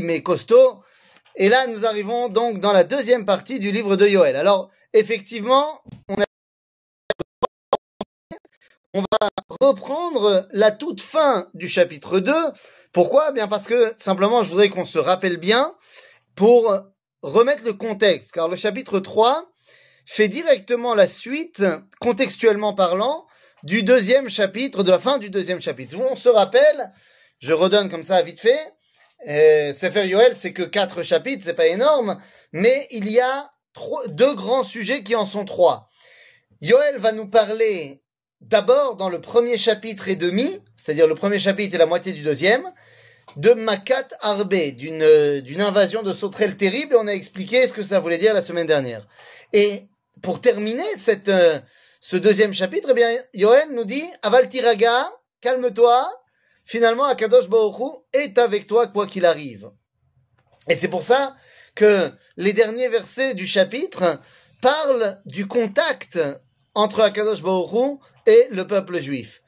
mais costaud. Et là, nous arrivons donc dans la deuxième partie du livre de Yoël. Alors, effectivement, on, a... on va reprendre la toute fin du chapitre 2. Pourquoi? Bien parce que simplement, je voudrais qu'on se rappelle bien pour remettre le contexte, car le chapitre 3 fait directement la suite, contextuellement parlant, du deuxième chapitre, de la fin du deuxième chapitre. On se rappelle, je redonne comme ça vite fait, euh, Sefer Yoel, c'est que quatre chapitres, c'est pas énorme, mais il y a trois, deux grands sujets qui en sont trois. Yoel va nous parler d'abord dans le premier chapitre et demi, c'est-à-dire le premier chapitre et la moitié du deuxième, de Makat Arbe, d'une, d'une invasion de sauterelles terrible, et on a expliqué ce que ça voulait dire la semaine dernière. Et pour terminer cette, euh, ce deuxième chapitre, eh bien, Yoel nous dit, Aval Tiraga, calme-toi, finalement, Akadosh Baruch est avec toi quoi qu'il arrive. Et c'est pour ça que les derniers versets du chapitre parlent du contact entre Akadosh Baruch et le peuple juif.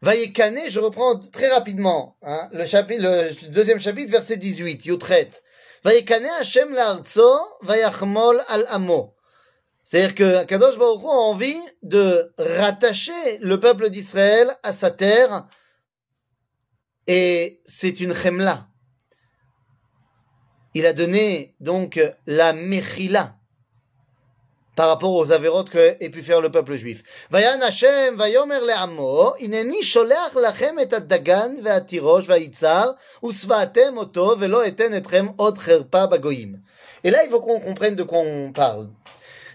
Vayekane, je reprends très rapidement hein, le, chapitre, deuxième chapitre, verset 18, Yutret. Vayekane Hashem l'arzo, vayachmol al amo. C'est-à-dire que Kadosh Baruch a envie de rattacher le peuple d'Israël à sa terre, et c'est une chemla. Il a donné donc la mechila par rapport aux avérotes qu'ait pu faire le peuple juif. Et. Et là, il faut qu'on comprenne de quoi on parle.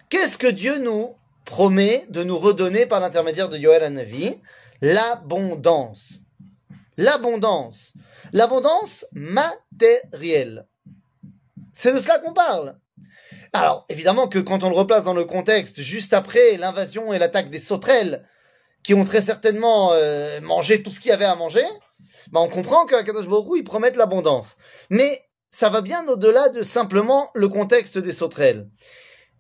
Qu'est-ce que Dieu nous promet de nous redonner par l'intermédiaire de Yoel Hanavi? L'abondance. L'abondance. L'abondance matérielle. C'est de cela qu'on parle. Alors, évidemment que quand on le replace dans le contexte, juste après l'invasion et l'attaque des sauterelles, qui ont très certainement euh, mangé tout ce qu'il y avait à manger, ben on comprend qu'à Kadosh Baruch ils promettent l'abondance. Mais ça va bien au-delà de simplement le contexte des sauterelles.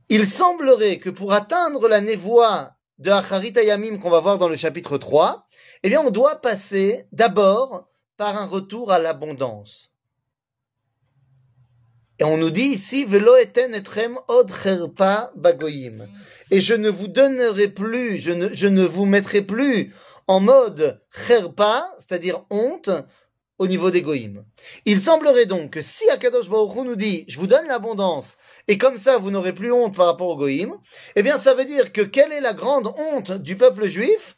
Il semblerait que pour atteindre la névoie de Acharit Ayamim qu'on va voir dans le chapitre 3, eh bien on doit passer d'abord par un retour à l'abondance. Et on nous dit ici, Velo eten etrem od cherpa bagoyim. Et je ne vous donnerai plus, je ne, je ne vous mettrai plus en mode cherpa, c'est-à-dire honte, au niveau des. Il semblerait donc que si Akadosh Baruch nous dit, je vous donne l'abondance, et comme ça vous n'aurez plus honte par rapport aux goïms, eh bien ça veut dire que quelle est la grande honte du peuple juif?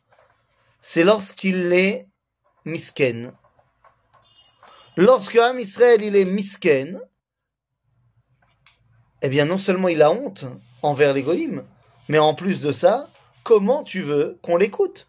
C'est lorsqu'il est misken. Lorsque Am Israël il est misken, eh bien non seulement il a honte envers les goïms, mais en plus de ça, comment tu veux qu'on l'écoute?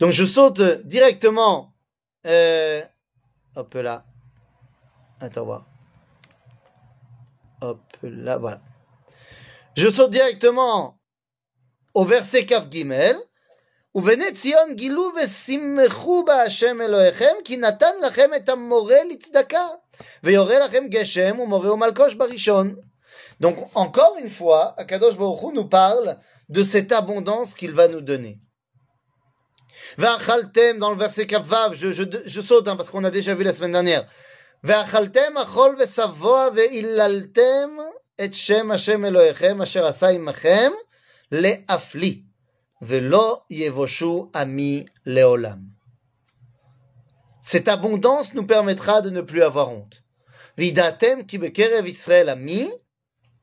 Donc je saute directement, euh, hop là, attends voir, hop là, voilà. Je saute directement au verset Kaf Gimel, ובני ציון גילו ושמחו בהשם אלוהיכם, כי נתן לכם את המורה לצדקה, ויורה לכם גשם ומורה ומלקוש בראשון. Donc, encore une fois, Akadosh Baruch Hu nous parle de cette abondance qu'il va nous donner. Ve'achaltem, dans le verset Kavav, je, je, je saute hein, parce qu'on a déjà vu la semaine dernière. Ve'achaltem achol ve'savoa ve'illaltem et shem Hashem Elohechem asher asa imachem le'afli. Velo yevoshu ami leolam. Cette abondance nous permettra de ne plus avoir honte. Vidatem ki bekerev Israël ami,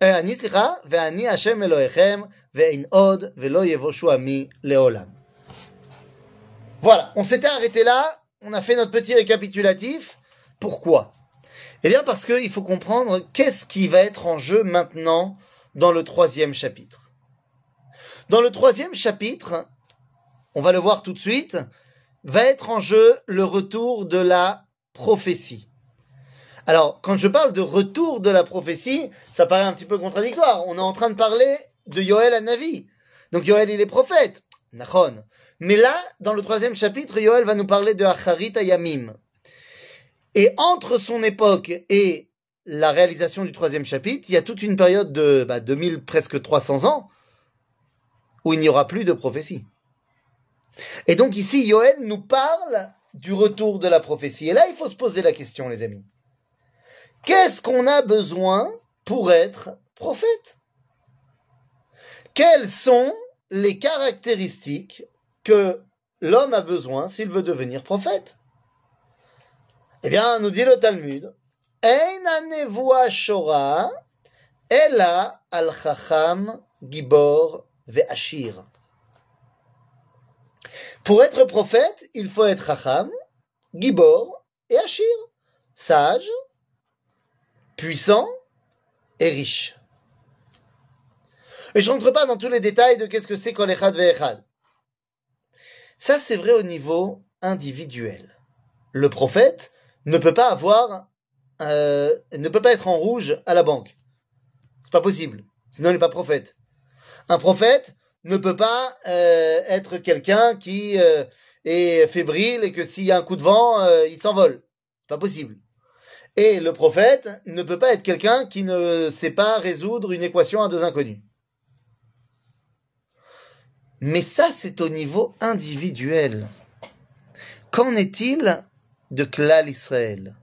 ani slicha, ve'ani Hashem Elohechem, ve'in od, velo yevoshu ami leolam. Voilà, on s'était arrêté là, on a fait notre petit récapitulatif. Pourquoi? Eh bien parce qu'il faut comprendre qu'est-ce qui va être en jeu maintenant dans le troisième chapitre. Dans le troisième chapitre, on va le voir tout de suite, va être en jeu le retour de la prophétie. Alors, quand je parle de retour de la prophétie, ça paraît un petit peu contradictoire. On est en train de parler de Yoel à Navi. Donc Yoel, il est prophète. Nachon. Mais là, dans le troisième chapitre, Yoel va nous parler de Acharit Ayamim. Et entre son époque et la réalisation du troisième chapitre, il y a toute une période de bah, 2000, presque 300 ans, où il n'y aura plus de prophétie. Et donc ici, Yoel nous parle du retour de la prophétie. Et là, il faut se poser la question, les amis. Qu'est-ce qu'on a besoin pour être prophète? Quelles sont les caractéristiques l'homme a besoin s'il veut devenir prophète Eh bien, nous dit le Talmud, ve'ashir. Pour être prophète, il faut être chacham, gibor et ashir, sage, puissant et riche. Et je rentre pas dans tous les détails de qu'est-ce que c'est kol echad ve'echad. Ça, c'est vrai au niveau individuel. Le prophète ne peut pas avoir, euh, ne peut pas être en rouge à la banque. C'est pas possible. Sinon, il n'est pas prophète. Un prophète ne peut pas euh, être quelqu'un qui euh, est fébrile et que s'il y a un coup de vent, euh, il s'envole. C'est pas possible. Et le prophète ne peut pas être quelqu'un qui ne sait pas résoudre une équation à deux inconnus. Mais ça, c'est au niveau individuel. Qu'en est-il de Klal Israël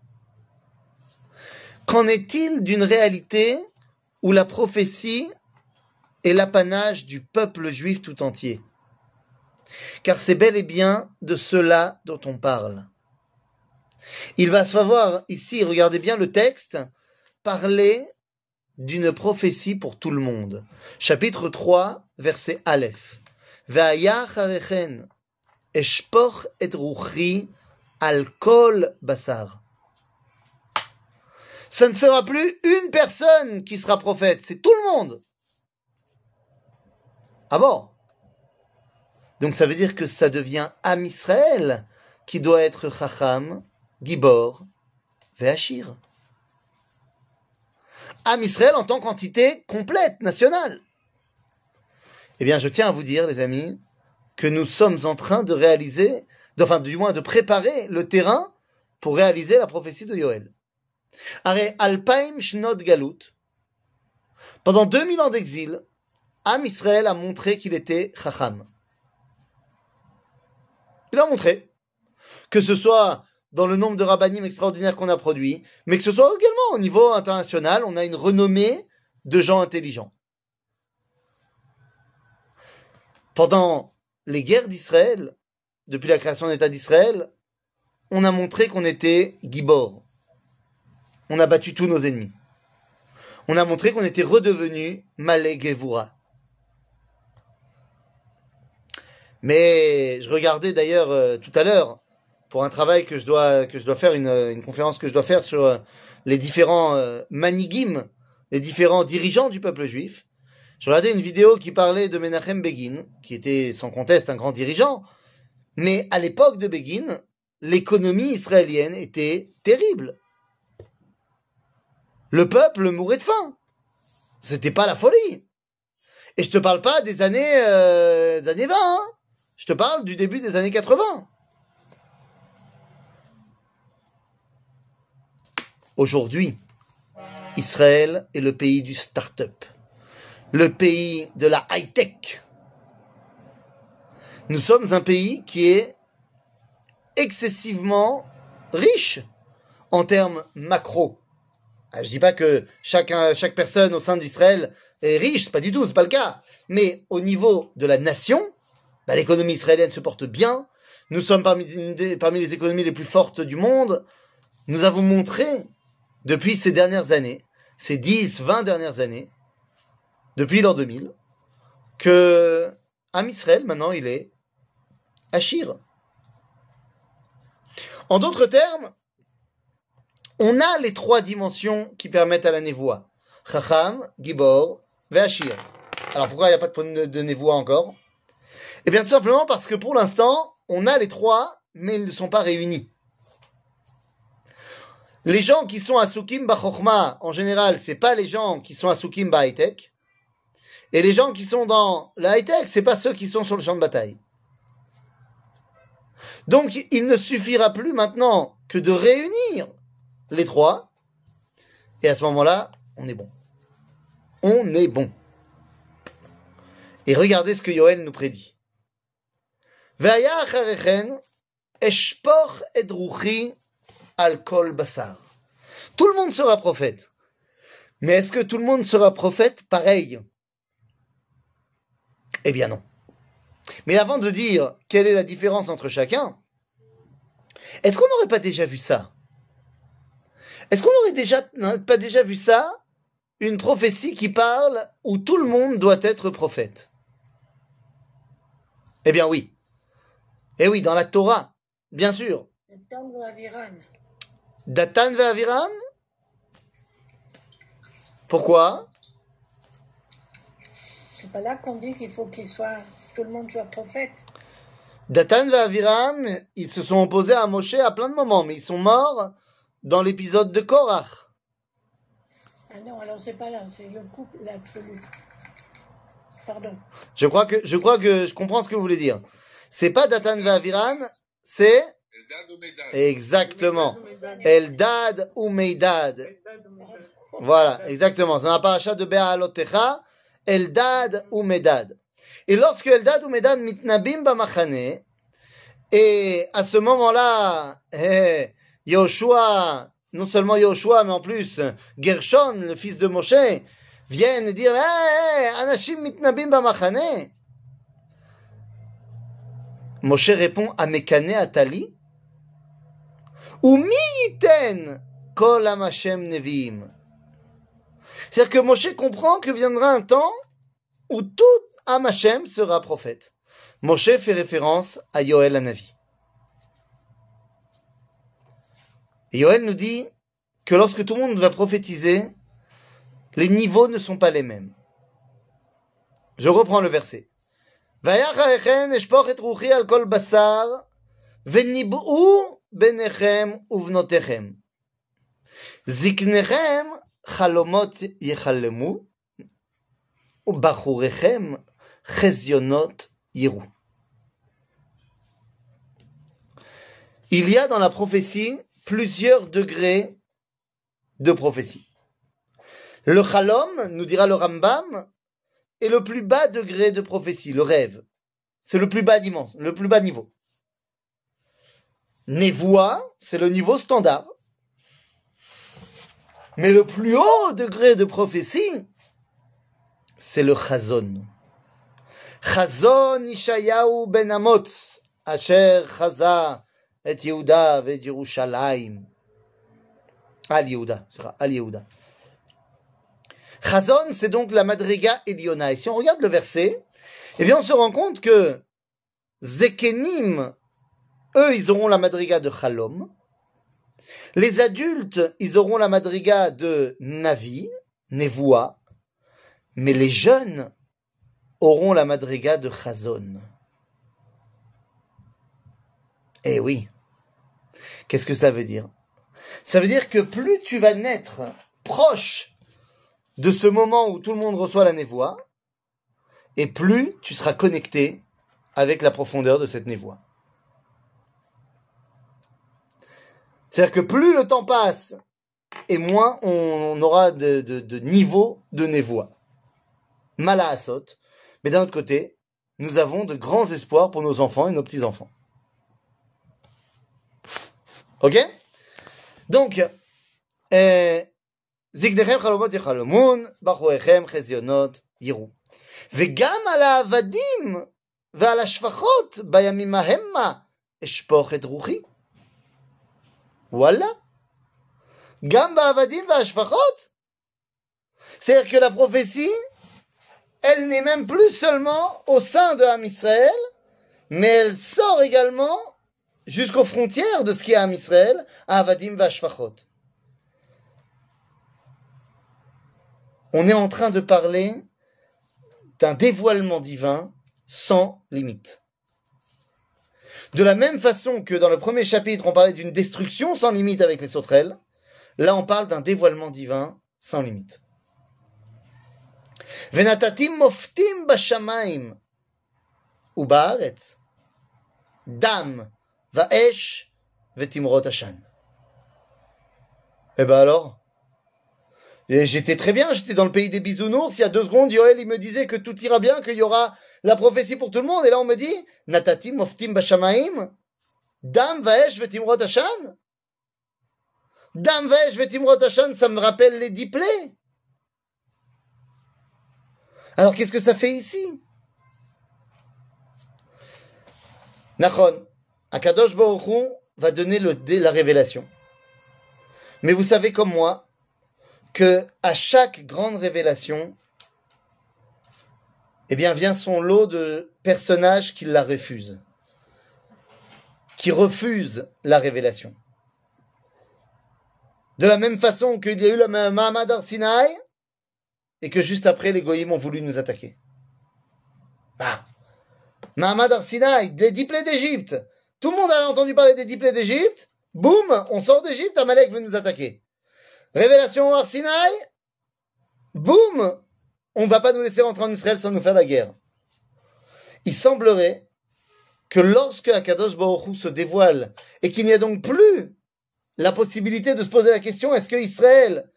Qu'en est-il d'une réalité où la prophétie est l'apanage du peuple juif tout entier? Car c'est bel et bien de cela dont on parle. Il va savoir ici, regardez bien le texte, parler d'une prophétie pour tout le monde. Chapitre 3, verset Aleph. Ça ne sera plus une personne qui sera prophète, c'est tout le monde. Ah bon? Donc ça veut dire que ça devient Am Israël qui doit être Chacham, Gibor, Veachir. Am Israël en tant qu'entité complète, nationale. Eh bien, je tiens à vous dire, les amis, que nous sommes en train de réaliser, enfin, du moins de préparer le terrain pour réaliser la prophétie de Yoel. Alpaim Shnot Galut, pendant 2000 ans d'exil, Am Israël a montré qu'il était Chacham. Il a montré que ce soit dans le nombre de rabbinim extraordinaires qu'on a produits, mais que ce soit également au niveau international, on a une renommée de gens intelligents. Pendant les guerres d'Israël, depuis la création de l'État d'Israël, on a montré qu'on était Gibor. On a battu tous nos ennemis. On a montré qu'on était redevenu Malek Gevura. Mais je regardais d'ailleurs euh, tout à l'heure pour un travail que je dois que je dois faire une, conférence que je dois faire sur euh, les différents euh, manigim, les différents dirigeants du peuple juif. Je regardais une vidéo qui parlait de Menachem Begin, qui était sans conteste un grand dirigeant, mais à l'époque de Begin, l'économie israélienne était terrible. Le peuple mourait de faim. C'était pas la folie. Et je te parle pas des années, euh, années 20, hein. je te parle du début des années 80. Aujourd'hui, Israël est le pays du start-up le pays de la high-tech. Nous sommes un pays qui est excessivement riche en termes macro. Ah, je dis pas que chaque, chaque personne au sein d'Israël est riche, pas du tout, c'est pas le cas. Mais au niveau de la nation, bah, l'économie israélienne se porte bien. Nous sommes parmi, parmi les économies les plus fortes du monde. Nous avons montré, depuis ces dernières années, ces 10, 20 dernières années, depuis l'an 2000, que Am Israël, maintenant, il est Achir. En d'autres termes, on a les trois dimensions qui permettent à la névoie. Chacham, Gibor, Veachir. Alors pourquoi il n'y a pas de, de névoie encore? Eh bien tout simplement parce que pour l'instant, on a les trois, mais ils ne sont pas réunis. Les gens qui sont à Sukim Bachokma, en général, c'est pas les gens qui sont à High-Tech. Et les gens qui sont dans la high-tech, c'est pas ceux qui sont sur le champ de bataille. Donc, il ne suffira plus maintenant que de réunir les trois. Et à ce moment-là, on est bon. On est bon. Et regardez ce que Yoel nous prédit. Tout le monde sera prophète. Mais est-ce que tout le monde sera prophète? Pareil Eh bien non. Mais avant de dire quelle est la différence entre chacun, est-ce qu'on n'aurait pas déjà vu ça? Est-ce qu'on n'aurait déjà pas déjà vu ça? Une prophétie qui parle où tout le monde doit être prophète. Eh bien oui. Eh oui, dans la Torah, bien sûr. Datan Aviran Pourquoi? C'est pas là qu'on dit qu'il faut qu'il soit, tout le monde soit prophète. Datan et Aviram, ils se sont opposés à Moshe à plein de moments, mais ils sont morts dans l'épisode de Korach. Ah non, alors c'est pas là, c'est le couple l'absolu. Pardon. Je crois que je crois que je comprends ce que vous voulez dire. C'est pas Datan et Aviran, c'est Exactement. Eldad ou Meidad. Voilà, exactement. C'est un paracha de Be'alotecha, Eldad ou Medad. Et lorsque Eldad ou Medad mitnabim b'machane, et à ce moment-là, eh, Yoshua, non seulement Yoshua, mais en plus Gershon, le fils de Moshe, viennent dire hey, Anashim mitnabim b'machane. Moshe répond Amekane Atali? Ou mi kol amashem neviim. C'est-à-dire que Moshe comprend que viendra un temps où tout Amashem sera prophète. Moshe fait référence à Yoel Anavi. Et Yoel nous dit que lorsque tout le monde va prophétiser, les niveaux ne sont pas les mêmes. Je reprends le verset. Il y a dans la prophétie plusieurs degrés de prophétie. Le chalom, nous dira le Rambam, est le plus bas degré de prophétie, le rêve. C'est le plus bas dimension, le plus bas niveau. Névoie, c'est le niveau standard. Mais le plus haut degré de prophétie, c'est le chazon. Chazon Ishayahu ben Amot, Asher Chaza et Yehuda et Yerushalayim. Al Yehuda, Al Yehuda. Chazon, c'est donc la Madriga Eliona. Et si on regarde le verset, eh bien, on se rend compte que Zekenim, eux, ils auront la Madriga de Chalom. Les adultes, ils auront la Madriga de Navi, Nevoa. Mais les jeunes, auront la madriga de Chazon. Eh oui. Qu'est-ce que ça veut dire? Ça veut dire que plus tu vas naître proche de ce moment où tout le monde reçoit la névoie, et plus tu seras connecté avec la profondeur de cette névoie. C'est-à-dire que plus le temps passe, et moins on aura de, de niveau de névoie. Malaasot, mais d'un autre côté, nous avons de grands espoirs pour nos enfants et nos petits-enfants. Ok Donc, זקניכם חלומות יחלמון, בחוריכם חזיונות יראו. וגם על העבדים ועל השפחות בימים ההמה אשפוך את רוחי. Voilà. Gamba Avadim va C'est-à-dire que la prophétie, elle n'est même plus seulement au sein de Ham Israël, mais elle sort également jusqu'aux frontières de ce qui est Ham Israël, Avadim Vashfachot. On est en train de parler d'un dévoilement divin sans limite. De la même façon que dans le premier chapitre, on parlait d'une destruction sans limite avec les sauterelles, Là, on parle d'un dévoilement divin sans limite. Venatatim moftim bashamaim dam vaesh. Eh ben alors J'étais très bien, j'étais dans le pays des bisounours. Il y a deux secondes, Yoel, il me disait que tout ira bien, qu'il y aura la prophétie pour tout le monde. Et là, on me dit, Natatim moftim bashamaim, dam vaesh vetimrot ashan. Dam vaesh vetimrot ashan, ça me rappelle les dix plaies. Alors, qu'est-ce que ça fait ici? Nachon, Akadosh Baruch va donner la révélation. Mais vous savez comme moi que à chaque grande révélation, eh bien, vient son lot de personnages qui la refusent, qui refusent la révélation. De la même façon qu'il y a eu le Mahamad Arsinaï, et que juste après, les goyim ont voulu nous attaquer. Ah. Mahamad Arsinaï, les d'Égypte. Tout le monde a entendu parler des dix d'Égypte. Boum, on sort d'Égypte, Amalek veut nous attaquer. Révélation Arsinaï. Boum, on ne va pas nous laisser rentrer en Israël sans nous faire la guerre. Il semblerait que lorsque Akadosh Baruch se dévoile et qu'il n'y a donc plus la possibilité de se poser la question est-ce que Israël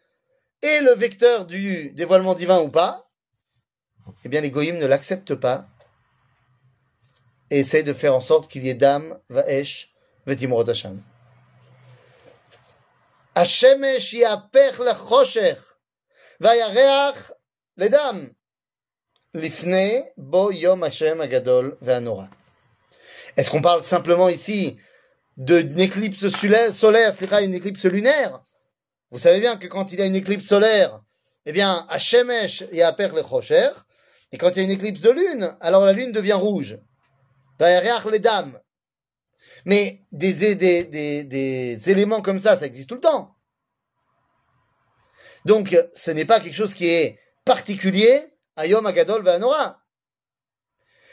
est le vecteur du dévoilement divin ou pas Eh bien, les goyim ne l'acceptent pas et essayent de faire en sorte qu'il y ait Dam, Vaesh, Vetimrot Hashem. Hashemesh yaper lechosher, vayareach ledam, lifne bo yom Hashem agadol ve'anora. Est-ce qu'on parle simplement ici d'une éclipse solaire, c'est une éclipse lunaire? Vous savez bien que quand il y a une éclipse solaire, eh bien, Hashemesh yaper lechosher, et quand il y a une éclipse de lune, alors la lune devient rouge. Vayareach ledam, mais des, éléments comme ça, ça existe tout le temps. Donc, ce n'est pas quelque chose qui est particulier à Yom Agadol Nora.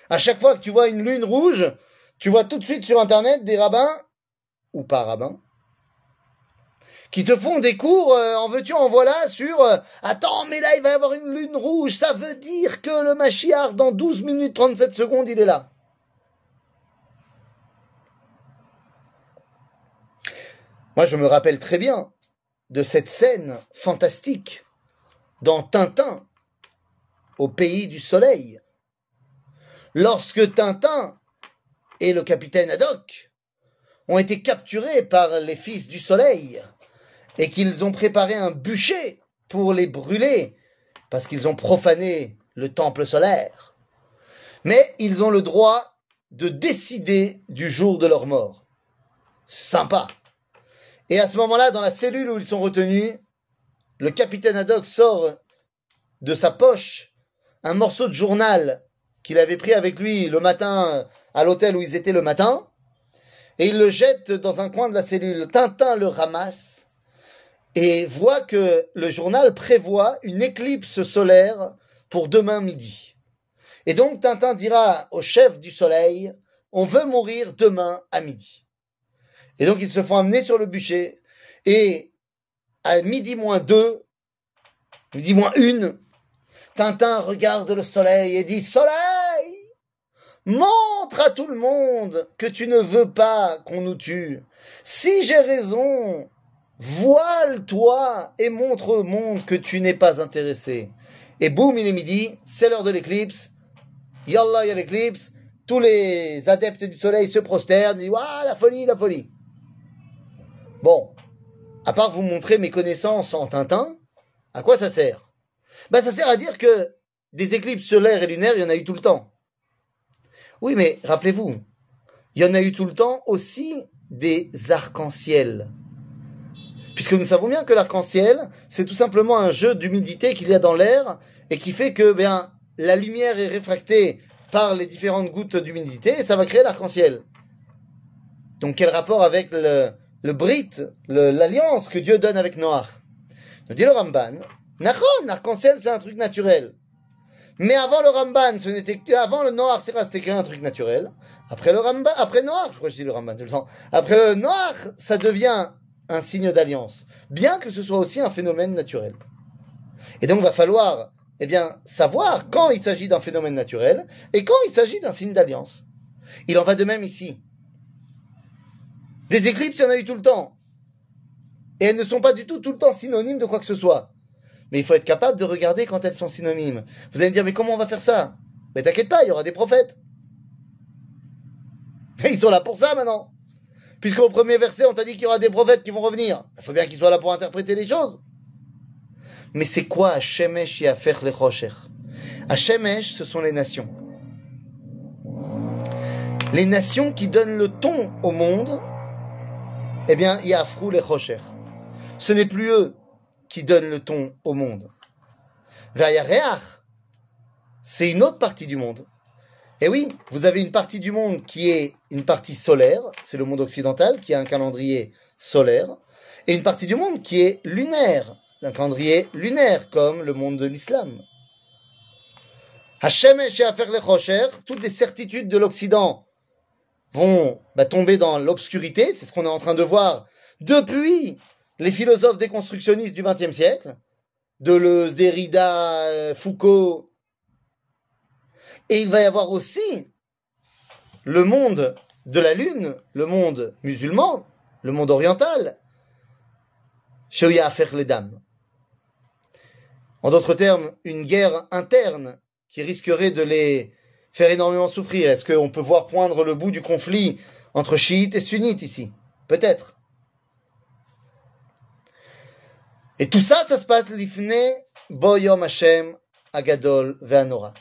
À chaque fois que tu vois une lune rouge, tu vois tout de suite sur Internet des rabbins, ou pas rabbins, qui te font des cours euh, en veux-tu, en voilà, sur euh, Attends, mais là, il va y avoir une lune rouge, ça veut dire que le Mashiach, dans 12 minutes 37 secondes, il est là. Moi, je me rappelle très bien de cette scène fantastique dans Tintin, au pays du soleil. Lorsque Tintin et le capitaine Haddock ont été capturés par les fils du soleil et qu'ils ont préparé un bûcher pour les brûler parce qu'ils ont profané le temple solaire. Mais ils ont le droit de décider du jour de leur mort. Sympa. Et à ce moment-là, dans la cellule où ils sont retenus, le capitaine Haddock sort de sa poche un morceau de journal qu'il avait pris avec lui le matin à l'hôtel où ils étaient le matin, et il le jette dans un coin de la cellule. Tintin le ramasse et voit que le journal prévoit une éclipse solaire pour demain midi. Et donc Tintin dira au chef du soleil, on veut mourir demain à midi. Et donc ils se font amener sur le bûcher. Et à midi moins deux, midi moins une, Tintin regarde le soleil et dit Soleil, montre à tout le monde que tu ne veux pas qu'on nous tue. Si j'ai raison, voile-toi et montre au monde que tu n'es pas intéressé. Et boum, il est midi, c'est l'heure de l'éclipse. Yallah, il y l'éclipse. Tous les adeptes du soleil se prosternent, disent Waouh, la folie, la folie. Bon, à part vous montrer mes connaissances en Tintin, à quoi ça sert? Ben ça sert à dire que des éclipses solaires et lunaires, il y en a eu tout le temps. Oui, mais rappelez-vous, il y en a eu tout le temps aussi des arcs-en-ciel. Puisque nous savons bien que l'arc-en-ciel, c'est tout simplement un jeu d'humidité qu'il y a dans l'air et qui fait que bien, la lumière est réfractée par les différentes gouttes d'humidité et ça va créer l'arc-en-ciel. Donc quel rapport avec le, le brit, l'alliance que Dieu donne avec Noah. Nous dit le Ramban, l'arc-en-ciel c'est un truc naturel. Mais avant le Ramban, ce n'était avant le noir, c'était qu'un truc naturel. Après le Ramban, après noir, je crois que je dis le Ramban tout le temps. Après le noir, ça devient un signe d'alliance, bien que ce soit aussi un phénomène naturel. Et donc, va falloir eh bien, savoir quand il s'agit d'un phénomène naturel et quand il s'agit d'un signe d'alliance. Il en va de même ici. Des éclipses, il y en a eu tout le temps. Et elles ne sont pas du tout tout le temps synonymes de quoi que ce soit. Mais il faut être capable de regarder quand elles sont synonymes. Vous allez me dire, mais comment on va faire ça? Mais t'inquiète pas, il y aura des prophètes. Et ils sont là pour ça maintenant. Puisqu'au premier verset, on t'a dit qu'il y aura des prophètes qui vont revenir. Il faut bien qu'ils soient là pour interpréter les choses. Mais c'est quoi Hashemesh faire les Rocher? Hashemesh, ce sont les nations. Les nations qui donnent le ton au monde, eh bien, Yafrou les Rocher. Ce n'est plus eux qui donnent le ton au monde. Vayareach, c'est une autre partie du monde. Et oui, vous avez une partie du monde qui est une partie solaire, c'est le monde occidental qui a un calendrier solaire, et une partie du monde qui est lunaire, un calendrier lunaire comme le monde de l'islam. Hachem et les Rocher, toutes les certitudes de l'Occident vont bah, tomber dans l'obscurité, c'est ce qu'on est en train de voir depuis les philosophes déconstructionnistes du XXe siècle, Deleuze, Derrida, euh, Foucault. Et il va y avoir aussi le monde de la Lune, le monde musulman, le monde oriental, chez à faire les dames. En d'autres termes, une guerre interne qui risquerait de les faire énormément souffrir. Est-ce qu'on peut voir poindre le bout du conflit entre chiites et sunnites ici Peut-être. Et tout ça, ça se passe l'ifne boyom Hashem agadol ve'anora.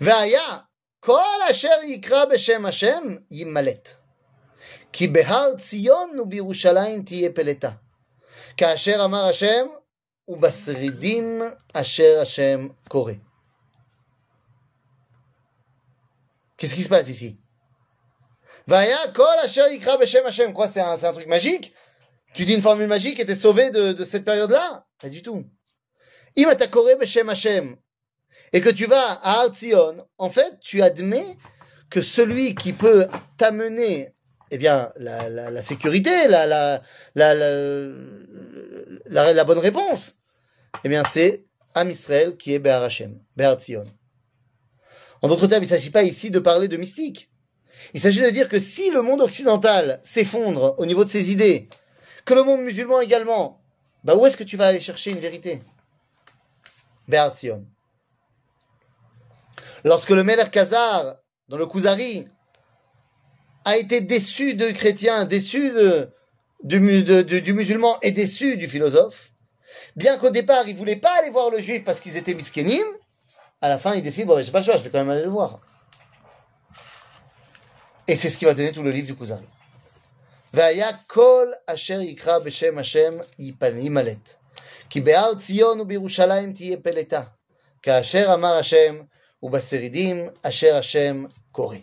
Ve'aya kol asher yikra b'shem Hashem yimalet. כי בהר ציון ובירושלים תהיה פלטה. כאשר אמר השם, ובשרידים אשר השם קורא. Qu'est-ce qui se passe ici? Vaya kol asher yikra b'shem Hashem. Quoi, c'est un, truc magique? Tu dis une formule magique et t'es sauvé de, cette période-là? Pas du tout. Et que tu vas à Artzion, en fait, tu admets que celui qui peut t'amener eh bien, la, sécurité, la, bonne réponse, eh bien, c'est Am Israël qui est Behar Hashem, Behar Tzion. En d'autres termes, il ne s'agit pas ici de parler de mystique. Il s'agit de dire que si le monde occidental s'effondre au niveau de ses idées, que le monde musulman également, bah où est-ce que tu vas aller chercher une vérité? Be'artzion. Lorsque le Meler Khazar, dans le Kuzari, a été déçu de chrétiens, déçu du, musulman et déçu du philosophe, bien qu'au départ, il voulait pas aller voir le juif parce qu'ils étaient miskénim, à la fin, il décide, bon, j'ai pas le choix, je vais quand même aller le voir. Et c'est ce qui va donner tout le livre du Kuzari. והיה כל אשר יקרא בשם השם יימלט. כי בהר ציון ובירושלים תהיה פלטה, כאשר אמר השם, ובשרידים אשר השם קורא.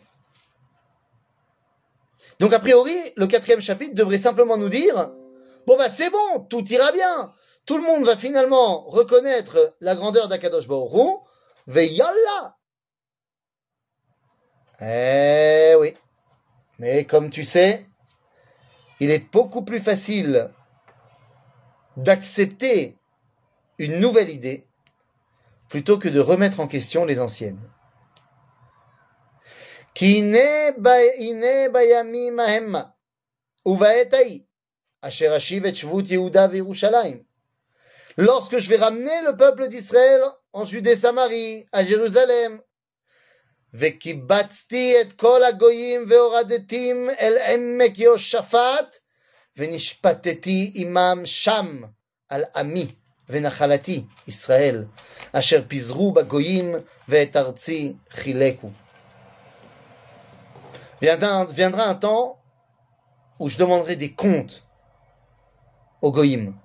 Donc a priori, le quatrième chapitre devrait simplement nous dire, bon bah c'est bon, tout ira bien, tout le monde va finalement reconnaître la grandeur d'Akadosh Baruch Yalla Eh oui, mais comme tu sais, il est beaucoup plus facile d'accepter une nouvelle idée plutôt que de remettre en question les anciennes. Lorsque je vais ramener le peuple d'Israël en Judée-Samarie, à Jérusalem, וקיבצתי את כל הגויים והורדתים אל עמק יהושפט, ונשפטתי עמם שם על עמי ונחלתי ישראל, אשר פיזרו בגויים ואת ארצי חילקו. Viendra un temps où je demanderai des comptes aux goyim.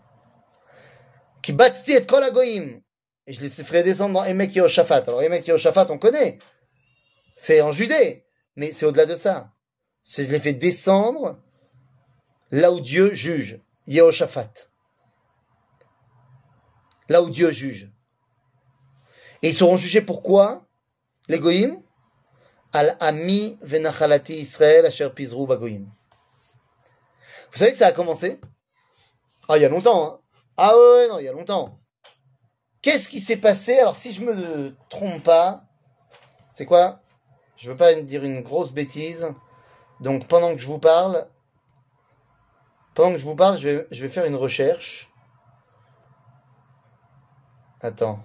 Kibatzti et kol goyim. Et je les ferai descendre dans Emek Yehoshaphat. Alors Emek Yehoshaphat, on connaît. c'est en Judée, mais c'est au-delà de ça. Je les fais descendre là où Dieu juge, Yehoshaphat. Là où Dieu juge. Et ils seront jugés pourquoi? Les goyim? Al ami venachalati Israël asher pizru bagoyim. Vous savez que ça a commencé? Ah, il y a longtemps, hein Ah ouais, non, il y a longtemps. Qu'est-ce qui s'est passé? Alors, si je me trompe pas, c'est quoi? Je veux pas dire une grosse bêtise. Donc, pendant que je vous parle, pendant que je vous parle, je vais, faire une recherche. Attends.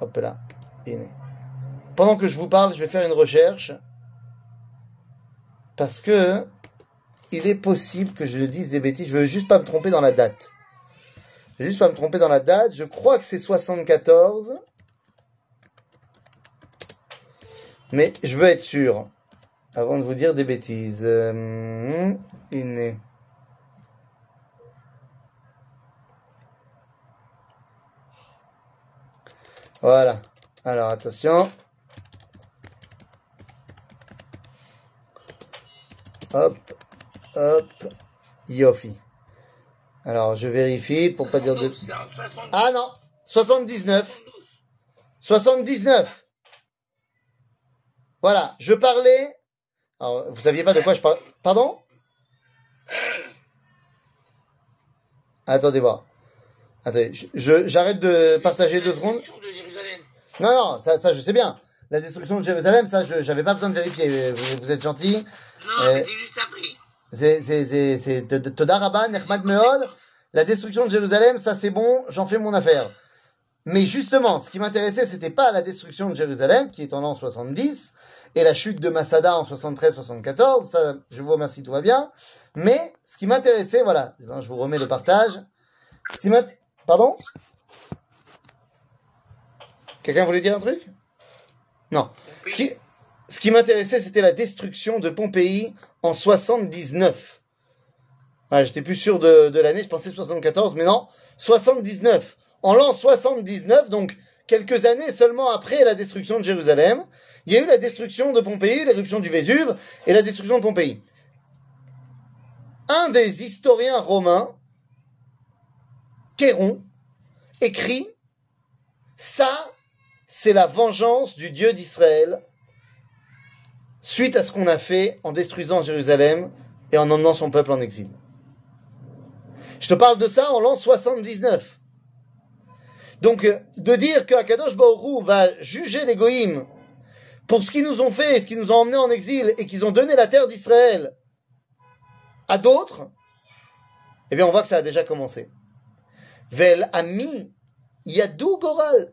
Hop là. Pendant que je vous parle, je vais faire une recherche. Parce que il est possible que je dise des bêtises. Je veux juste pas me tromper dans la date. Juste pas me tromper dans la date. Je crois que c'est 74. Mais je veux être sûr. Avant de vous dire des bêtises. Euh, il Voilà. Alors attention. Hop, hop, Yofi. Alors je vérifie pour pas dire de. Ah non, 79. 79. Voilà, je parlais. Alors, vous saviez pas de quoi je parle. Pardon? Attendez voir. Attendez, j'arrête de partager deux secondes. Non, non, ça, ça je sais bien. La destruction de Jérusalem, ça, je j'avais pas besoin de vérifier. Vous, êtes gentil. Non, mais juste appris. C'est, Toda. La destruction de Jérusalem, ça c'est bon, j'en fais mon affaire. Mais justement, ce qui m'intéressait, c'était pas la destruction de Jérusalem, qui est en l'an 70, et la chute de Masada en 73-74, ça, je vous remercie, tout va bien. Mais, ce qui m'intéressait, voilà, je vous remets le partage. Ce Pardon? Quelqu'un voulait dire un truc? Non. Ce qui m'intéressait, c'était la destruction de Pompéi en 79. Ouais, J'étais plus sûr de, de l'année, je pensais 74, mais non, 79. En l'an 79, donc quelques années seulement après la destruction de Jérusalem, il y a eu la destruction de Pompéi, l'éruption du Vésuve et la destruction de Pompéi. Un des historiens romains, Chéron, écrit ça c'est la vengeance du Dieu d'Israël suite à ce qu'on a fait en détruisant Jérusalem et en emmenant son peuple en exil. Je te parle de ça en l'an 79. Donc, euh, de dire qu'Akadosh Baoru va juger les Goïms pour ce qu'ils nous ont fait et ce qu'ils nous ont emmenés en exil et qu'ils ont donné la terre d'Israël à d'autres, eh bien, on voit que ça a déjà commencé. Vel ami yadou goral.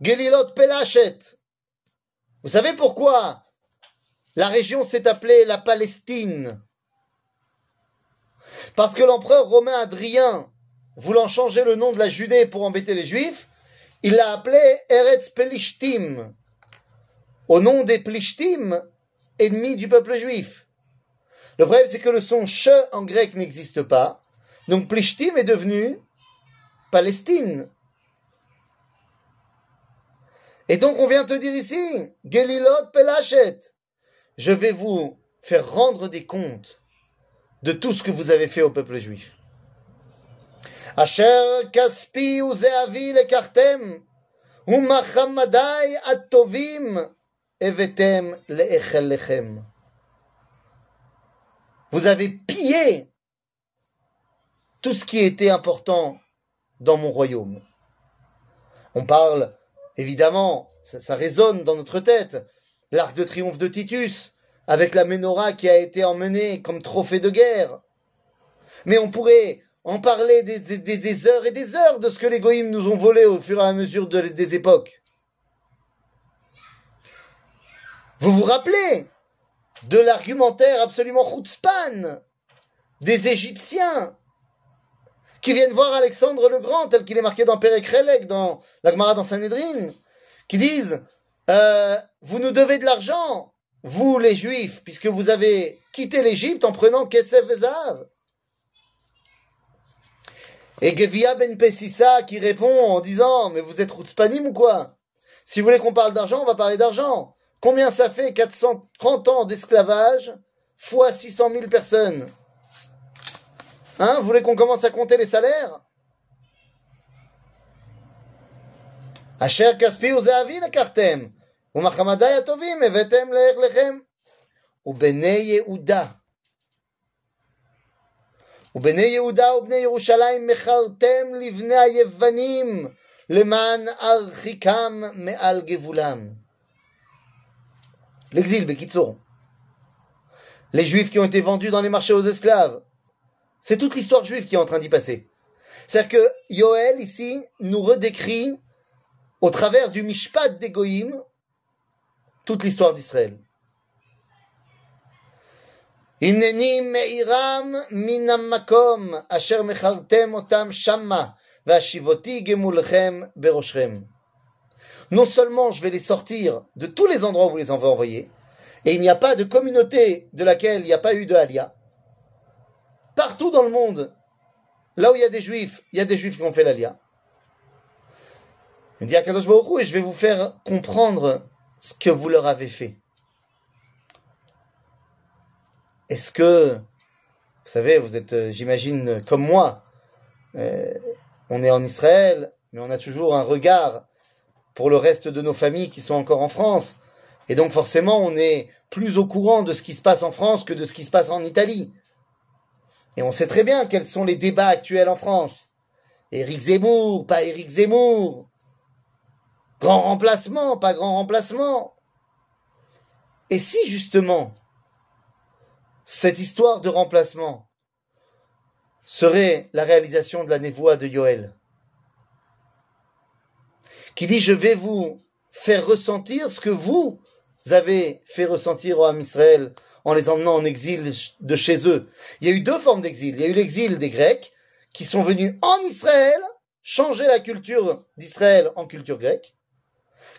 Gelilot Pelachet. Vous savez pourquoi la région s'est appelée la Palestine? Parce que l'empereur romain Adrien, voulant changer le nom de la Judée pour embêter les Juifs, il l'a appelée Eretz Pelishtim, au nom des Plishtim, ennemis du peuple juif. Le problème, c'est que le son che en grec n'existe pas. Donc Plishtim est devenu Palestine. Et donc on vient te dire ici, Gelilot Pelachet, je vais vous faire rendre des comptes de tout ce que vous avez fait au peuple juif. Asher kaspi uzeavi atovim evetem. Vous avez pillé tout ce qui était important dans mon royaume. On parle, évidemment, ça, résonne dans notre tête, l'arc de triomphe de Titus, avec la menorah qui a été emmenée comme trophée de guerre. Mais on pourrait en parler des, heures et des heures de ce que les goïms nous ont volé au fur et à mesure des époques. Vous vous rappelez de l'argumentaire absolument chutzpan des Égyptiens qui viennent voir Alexandre le Grand, tel qu'il est marqué dans Péricrélec, dans la Gemara dans Sanhedrin, qui disent euh, Vous nous devez de l'argent, vous les Juifs, puisque vous avez quitté l'Égypte en prenant Kesef Zav Et Gevia ben Pessissa qui répond en disant Mais vous êtes Routspanim ou quoi? Si vous voulez qu'on parle d'argent, on va parler d'argent. Combien ça fait 430 ans d'esclavage fois 600 000 personnes? Hein Vous voulez qu'on commence à compter les salaires Asher Kaspi Uzavi kartem. ומחמדי הטובים הבאתם לכם. ובני יהודה, ובני יהודה ובני ירושלים מכרתם לבני היוונים למען ארחיקם מעל גבולם. L'exil, Bekitsour. Les juifs qui ont été vendus dans les marchés aux esclaves. C'est toute l'histoire juive qui est en train d'y passer. C'est-à-dire que Yoel, ici, nous redécrit, au travers du Mishpat d'Egoïm, toute l'histoire d'Israël. הנני מאירם מן המקום אשר מכרתם אותם שמה, והשיבותי גמולכם בראשכם. Non seulement je vais les sortir de tous les endroits où vous les avez envoyés, et il n'y a pas de communauté de laquelle il n'y a pas eu de Alia. Partout dans le monde, là où il y a des juifs, il y a des juifs qui ont fait l'Alia. Il dit à Kadosh et je vais vous faire comprendre ce que vous leur avez fait. Est-ce que, vous savez, vous êtes, euh, j'imagine, comme moi, euh, on est en Israël, mais on a toujours un regard pour le reste de nos familles qui sont encore en France. Et donc forcément, on est plus au courant de ce qui se passe en France que de ce qui se passe en Italie. Et on sait très bien quels sont les débats actuels en France. Éric Zemmour, pas Éric Zemmour. Grand remplacement, pas grand remplacement. Et si justement cette histoire de remplacement serait la réalisation de la névoie de Yoël, qui dit je vais vous faire ressentir ce que vous avez fait ressentir au Ham Israël en les emmenant en exil de chez eux. Il y a eu deux formes d'exil. Il y a eu l'exil des Grecs qui sont venus en Israël changer la culture d'Israël en culture grecque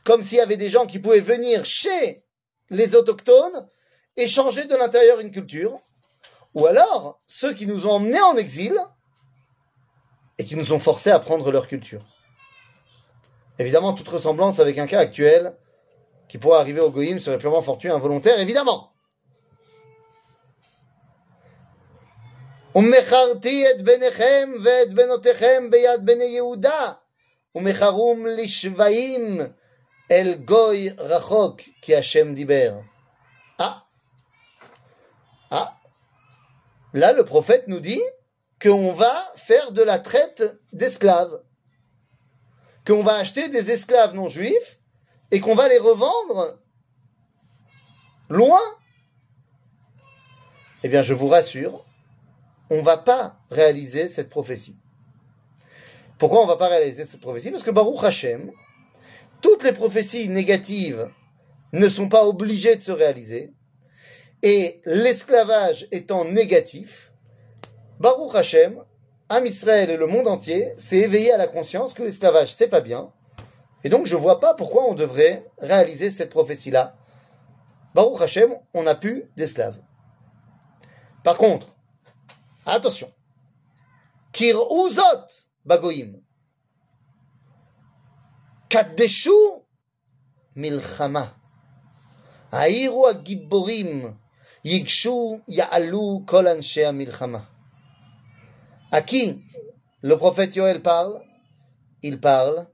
comme s'il y avait des gens qui pouvaient venir chez les autochtones et changer de l'intérieur une culture, ou alors ceux qui nous ont emmenés en exil et qui nous ont forcés à prendre leur culture. Évidemment, toute ressemblance avec un cas actuel qui pourrait arriver au Goïm serait purement fortuit, involontaire, évidemment. Diber. Ah Ah Là, le prophète nous dit qu'on va faire de la traite d'esclaves. Qu'on va acheter des esclaves non juifs et qu'on va les revendre loin. Eh bien, je vous rassure, on ne va pas réaliser cette prophétie. Pourquoi on ne va pas réaliser cette prophétie? Parce que Baruch Hashem, toutes les prophéties négatives ne sont pas obligées de se réaliser. Et l'esclavage étant négatif, Baruch Hashem, Am Israël et le monde entier s'est éveillé à la conscience que l'esclavage c'est pas bien. Et donc je vois pas pourquoi on devrait réaliser cette prophétie-là. Baruch Hashem, on n'a plus d'esclaves. Par contre, attention, Kir Uzot Bagoim, קדשו מלחמה. העירו הגיבורים, ייגשו, יעלו כל אנשי המלחמה. À qui le prophète Yoël parle Il parle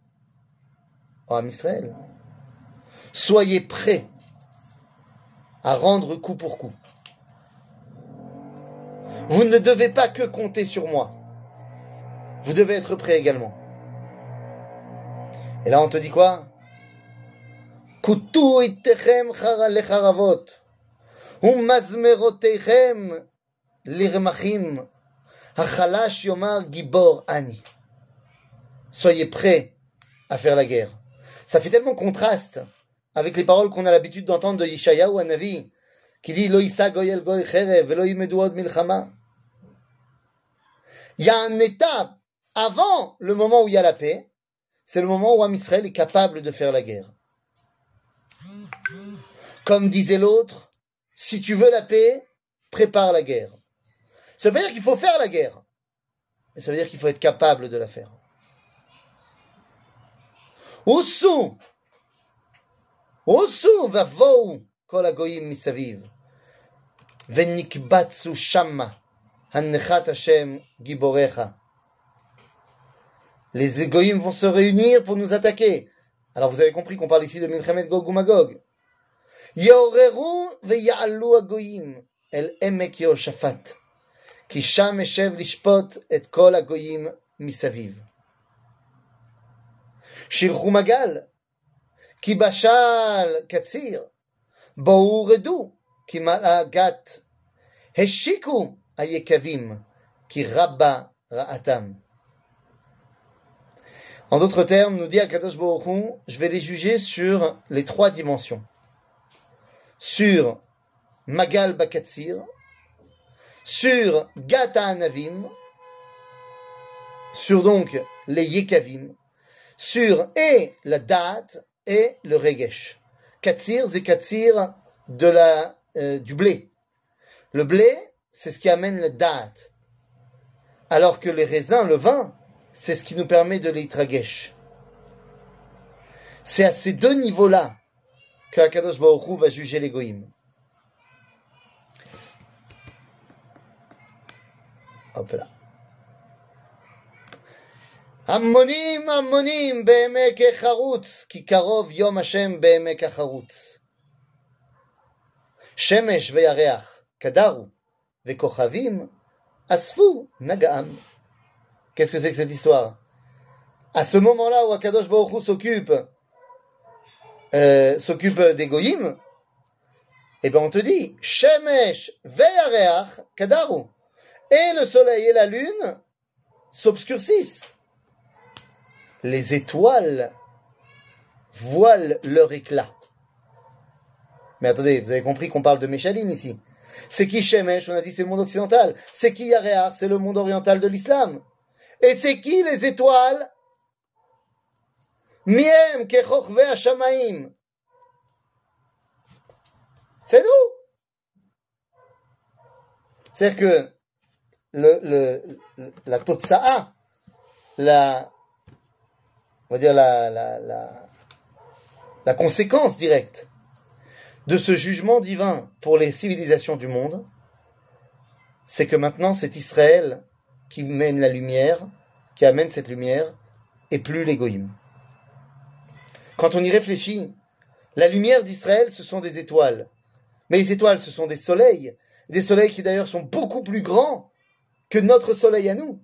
au Ham Israël. Soyez prêts à rendre coup pour coup. Vous ne devez pas que compter sur moi. Vous devez être prêt également. Et là, on te dit quoi? Soyez prêts à faire la guerre. Ça fait tellement contraste avec les paroles qu'on a l'habitude d'entendre de Yeshaya ou Anavi, qui dit Lo goyel goy cherev, milchama. Il y a un état avant le moment où il y a la paix, c'est le moment où Am Israël est capable de faire la guerre. Comme disait l'autre, si tu veux la paix, prépare la guerre. Ça veut dire qu'il faut faire la guerre. Mais ça veut dire qu'il faut être capable de la faire. Usu! Usu vavou kol hagoyim misaviv. Shamma. Hannechat Hashem Giborecha. Les égoïmes vont se réunir pour nous attaquer. Alors vous avez compris qu'on parle ici de Milchemet Gog ou Magog. Yoreru ve'ya'alu agoyim el emek Yoshafat. Ki sham eshev lishpot et kol agoyim misaviv. Shilchu Magal. Ki bashal katsir. Bou redu. Ki malagat. Heshiku. Ayekavim, qui rabba ra'atam. En d'autres termes, nous dit Akadosh Baruch je vais les juger sur les trois dimensions. Sur Magal Bakatsir, sur Gata Anavim, sur donc les Yekavim, sur et la date et le Regesh. Katsir, c'est Katsir de euh, du blé. Le blé, c'est ce qui amène la date. Alors que les raisins, le vin, c'est ce qui nous permet de l'itragesh. C'est à ces deux niveaux-là que Akadosh Baruch Hu va juger les goïms. Hop là. המונים המונים בעמק החרוץ, כי קרוב יום השם בעמק החרוץ. שמש וירח קדרו, Vekochavim Asfu Qu'est-ce que c'est que cette histoire? À ce moment-là où Akadosh Baruch s'occupe euh, s'occupe des goyim, eh bien on te dit Shemesh Veyareach Et le soleil et la lune s'obscurcissent. Les étoiles voilent leur éclat. Mais attendez, vous avez compris qu'on parle de Méchalim ici. C'est qui Shemesh On a dit c'est le monde occidental. C'est qui Yareach C'est le monde oriental de l'islam. Et c'est qui les étoiles? Miem kechochve hashamaim. C'est nous. C'est-à-dire que le, la totsa'a, la, on va dire la, la, la conséquence directe de ce jugement divin pour les civilisations du monde, c'est que maintenant c'est Israël qui mène la lumière, qui amène cette lumière, et plus l'égoïme. Quand on y réfléchit, la lumière d'Israël, ce sont des étoiles. Mais les étoiles, ce sont des soleils. Des soleils qui d'ailleurs sont beaucoup plus grands que notre soleil à nous.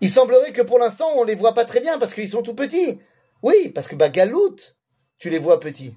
Il semblerait que pour l'instant, on ne les voit pas très bien parce qu'ils sont tout petits. Oui, parce que Bagalout, tu les vois petits.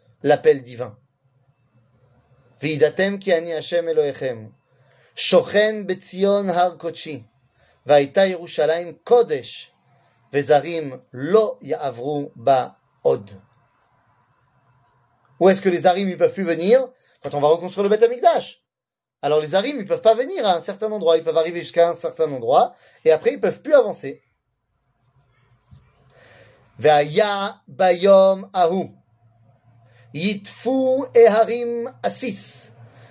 l'appel divin. Vidatem ki ani Hashem Elohechem. Shochen betzion har kochi. Vaïta Yerushalayim kodesh. Vezarim lo ya'avru ba od. Où est-ce que les Arim ne peuvent plus venir Quand on va reconstruire le Beth Amikdash. Alors les Arim, ils peuvent pas venir à un certain endroit. Ils peuvent arriver jusqu'à un certain endroit et après ils peuvent plus avancer. Vaya bayom ahu. יטפו ההרים עסיס,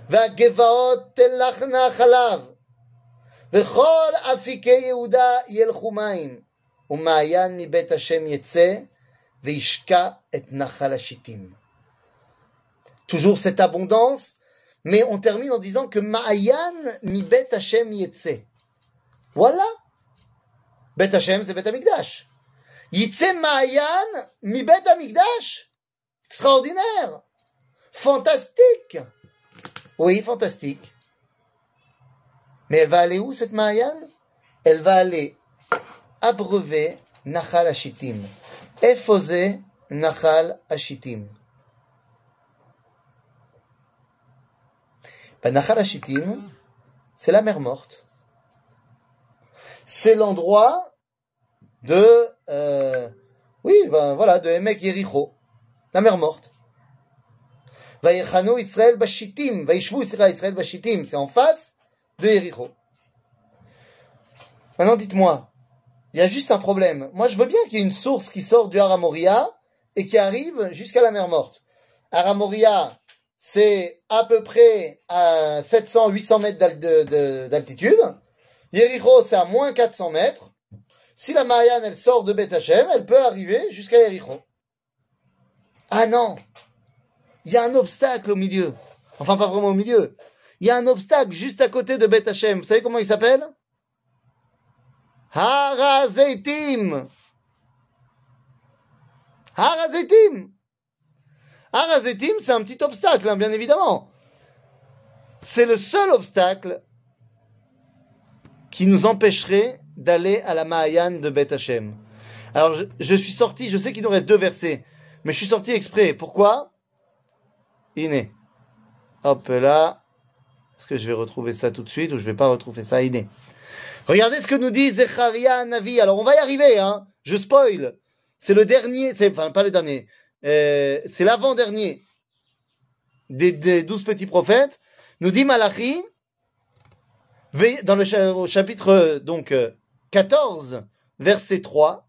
והגבעות תלכנה חלב, וכל אפיקי יהודה ילכו מים, ומעיין מבית השם יצא, וישקע את נחל השיטים. Toujours cette abondance, mais on termine en disant que Ma'ayan mi Bet Hashem yetse. Voilà. Bet Hashem, c'est Bet Amikdash. Yitse Ma'ayan mi Bet Amikdash. Extraordinaire. Fantastique. Oui, fantastique. Mais elle va aller où cette Ma'ayan Elle va aller abreuver Nachal Hashitim. Efosé Nachal Ashitim. Ben, Nachal Ashitim, c'est la mer morte. C'est l'endroit de, euh, oui, ben, voilà, de Emek Yericho, la mer morte. Vayechanu Israël Bashitim, Vaishvu Israël Bashitim, c'est en face de Yericho. Maintenant, dites-moi, il y a juste un problème. Moi, je veux bien qu'il y ait une source qui sort du Haramoria et qui arrive jusqu'à la mer morte. Haramoria, c'est à peu près à 700-800 mètres d'altitude. Yericho, c'est à moins 400 mètres. Si la Marianne, elle sort de Beth Hashem, elle peut arriver jusqu'à Yericho. Ah non Il y a un obstacle au milieu. Enfin, pas vraiment au milieu. Il y a un obstacle juste à côté de Beth Hashem. Vous savez comment il s'appelle? Harazeitim. Harazeitim. Harazeitim, c'est un petit obstacle, hein, bien évidemment. C'est le seul obstacle qui nous empêcherait d'aller à la Mahayan de Beth Hashem. Alors, je, suis sorti, je sais qu'il nous reste deux versets, mais je suis sorti exprès. Pourquoi? Iné. Hop là. Est-ce que je vais retrouver ça tout de suite ou je vais pas retrouver ça? Iné. Regardez ce que nous dit Zecharia Navi. Alors, on va y arriver, hein. Je spoil. C'est le dernier, c'est, enfin, pas le dernier. Euh, c'est l'avant-dernier des, douze petits prophètes. Nous dit Malachi, dans le chapitre, donc, 14, verset 3,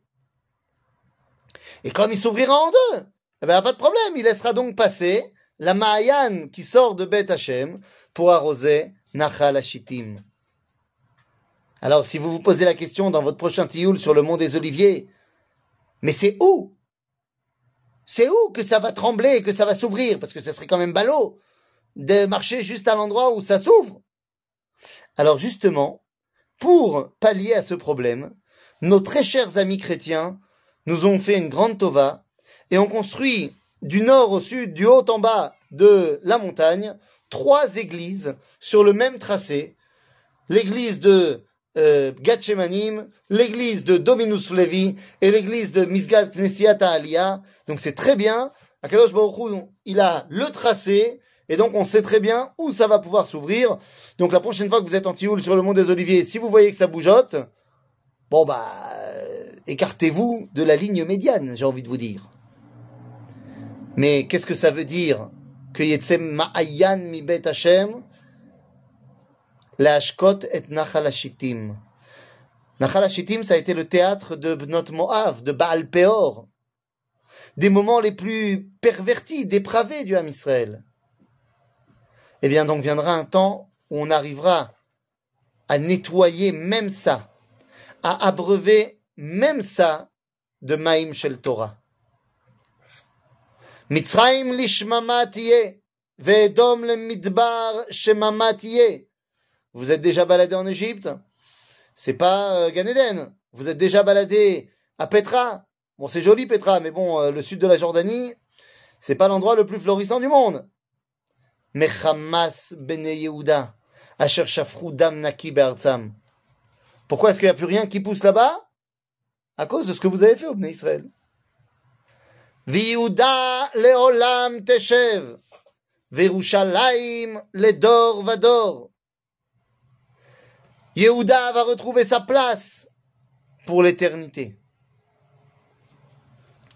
Et comme il s'ouvrira en deux, eh ben, pas de problème, il laissera donc passer la Mahayan qui sort de Beth Hashem pour arroser Nachal Hashitim. Alors, si vous vous posez la question dans votre prochain tioul sur le mont des Oliviers, mais c'est où? C'est où que ça va trembler et que ça va s'ouvrir? Parce que ce serait quand même ballot de marcher juste à l'endroit où ça s'ouvre. Alors justement, pour pallier à ce problème, nos très chers amis chrétiens nous ont fait une grande tova et ont construit du nord au sud, du haut en bas de la montagne, trois églises sur le même tracé. L'église de euh, Gatchemanim, l'église de Dominus Levi et l'église de Misgat Knesiata Aliyah. Donc c'est très bien. Akadosh Baruch il a le tracé et donc, on sait très bien où ça va pouvoir s'ouvrir. Donc, la prochaine fois que vous êtes en Tioul sur le mont des Oliviers, si vous voyez que ça bougeote, bon, bah, écartez-vous de la ligne médiane, j'ai envie de vous dire. Mais qu'est-ce que ça veut dire que Yetzem Ma'ayan mi bet Hashem Ashkot et Nachal Hashitim? Nachal Hashitim, ça a été le théâtre de Bnot Moav, de Baal Peor. Des moments les plus pervertis, dépravés du Ham Israël eh bien donc viendra un temps où on arrivera à nettoyer même ça, à abreuver même ça de Maïm Shel Torah. Shemama Vous êtes déjà baladé en Égypte? C'est pas euh. Vous êtes déjà baladé à Petra? Bon, c'est joli Petra, mais bon, euh, le sud de la Jordanie, c'est pas l'endroit le plus florissant du monde. Bene Yehuda, Asher. Pourquoi est-ce qu'il n'y a plus rien qui pousse là-bas? À cause de ce que vous avez fait au Bnei Israël. Viuda leolam teshev, Verushalayim ledor vador. Yehuda va retrouver sa place pour l'éternité.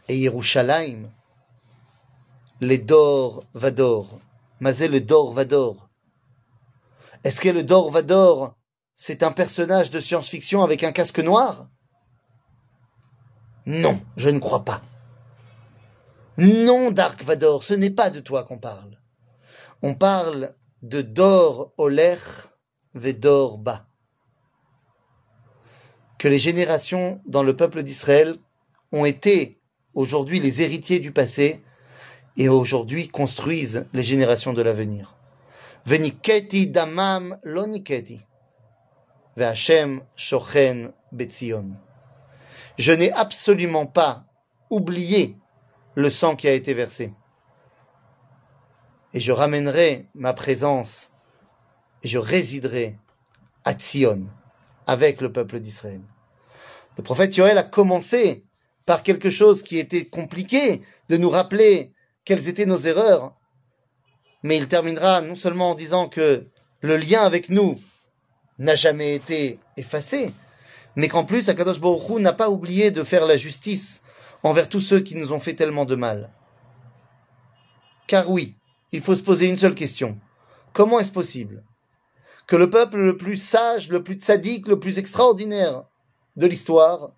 Et Yerushalayim, ledor vador. Mazé le Dor Vador. Est-ce que le Dor Vador, c'est un personnage de science-fiction avec un casque noir? Non, je ne crois pas. Non, Dark Vador, ce n'est pas de toi qu'on parle. On parle de Dor Oler Vedor Ba. Que les générations dans le peuple d'Israël ont été aujourd'hui les héritiers du passé et aujourd'hui construisent les générations de l'avenir. Veniketi damam loniketi. Ve'Hashem shochen betzion. Je n'ai absolument pas oublié le sang qui a été versé. Et je ramènerai ma présence et je résiderai à Tzion avec le peuple d'Israël. Le prophète Yoël a commencé par quelque chose qui était compliqué de nous rappeler quelles étaient nos erreurs, mais il terminera non seulement en disant que le lien avec nous n'a jamais été effacé, mais qu'en plus Akadosh Baruch n'a pas oublié de faire la justice envers tous ceux qui nous ont fait tellement de mal. Car oui, il faut se poser une seule question. Comment est-ce possible que le peuple le plus sage, le plus sadique, le plus extraordinaire de l'histoire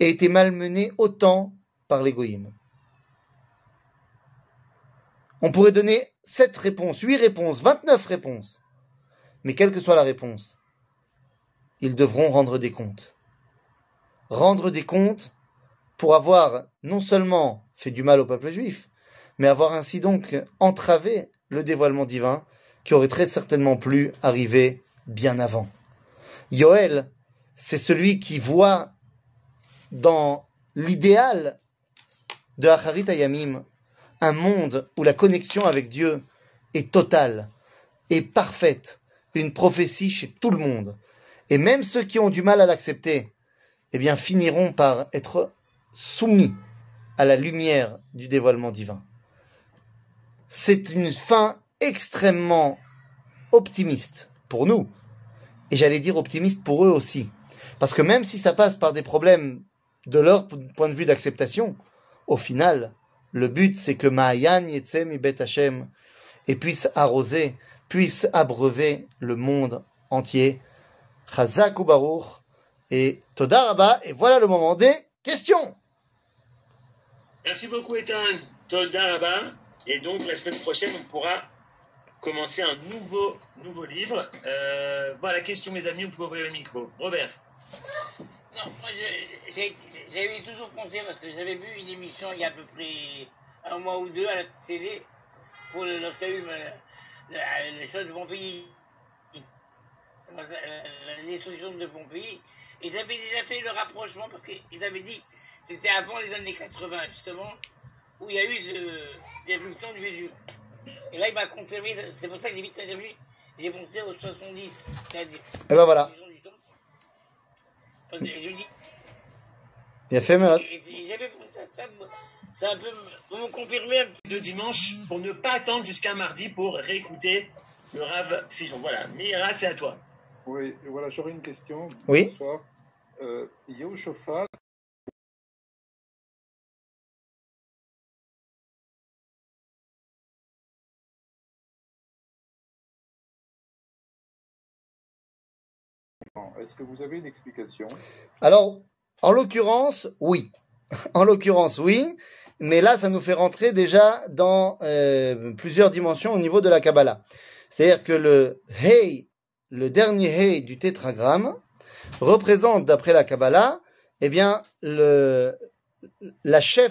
ait été malmené autant par l'égoïme? On pourrait donner sept réponses, huit réponses, vingt-neuf réponses. Mais quelle que soit la réponse, ils devront rendre des comptes. Rendre des comptes pour avoir non seulement fait du mal au peuple juif, mais avoir ainsi donc entravé le dévoilement divin qui aurait très certainement pu arriver bien avant. Yoel, c'est celui qui voit dans l'idéal de Acharit Ayamim un monde où la connexion avec Dieu est totale et parfaite, une prophétie chez tout le monde. Et même ceux qui ont du mal à l'accepter, eh bien, finiront par être soumis à la lumière du dévoilement divin. C'est une fin extrêmement optimiste pour nous, et j'allais dire optimiste pour eux aussi. Parce que même si ça passe par des problèmes de leur point de vue d'acceptation, au final, le but c'est que Ma'ayan Yetzem Bet Hashem et puisse arroser, puisse abreuver le monde entier. Chazak ou Baruch et Toda Rabba. Et voilà le moment des questions. Merci beaucoup, Ethan. Toda Rabba. Et donc, la semaine prochaine, on pourra commencer un nouveau, nouveau livre. Euh, voilà, question, mes amis, vous pouvez ouvrir le micro. Robert. Non, moi, j'avais toujours pensé, parce que j'avais vu une émission il y a à peu près un mois ou deux à la télé, pour le, lorsqu'il y a eu choses de Pompéi, la, la destruction de Pompéi, ils avaient déjà fait le rapprochement, parce qu'ils avaient dit, c'était avant les années 80, justement, où il y a eu ce destruction du Vésuve. Et là, il m'a confirmé, c'est pour ça que j'ai vite interviewé, j'ai monté au 70. c'est-à-dire- Et ben voilà. Parce que je dis, Il a fait et j'avais pensé à ça, ça un peu pour me confirmer un petit De dimanche, pour ne pas attendre jusqu'à mardi pour réécouter le Rav Fillon. Voilà, Mira, c'est à toi. Oui, voilà, j'aurais une question. Oui. Bonsoir. Euh, Yehoshaphat, est-ce que vous avez une explication? Alors, en l'occurrence, oui. En l'occurrence, oui. Mais là, ça nous fait rentrer déjà dans euh, plusieurs dimensions au niveau de la Kabbalah. C'est-à-dire que le Hey, le dernier Hey du tétragramme, représente, d'après la Kabbalah, eh bien, le, la chef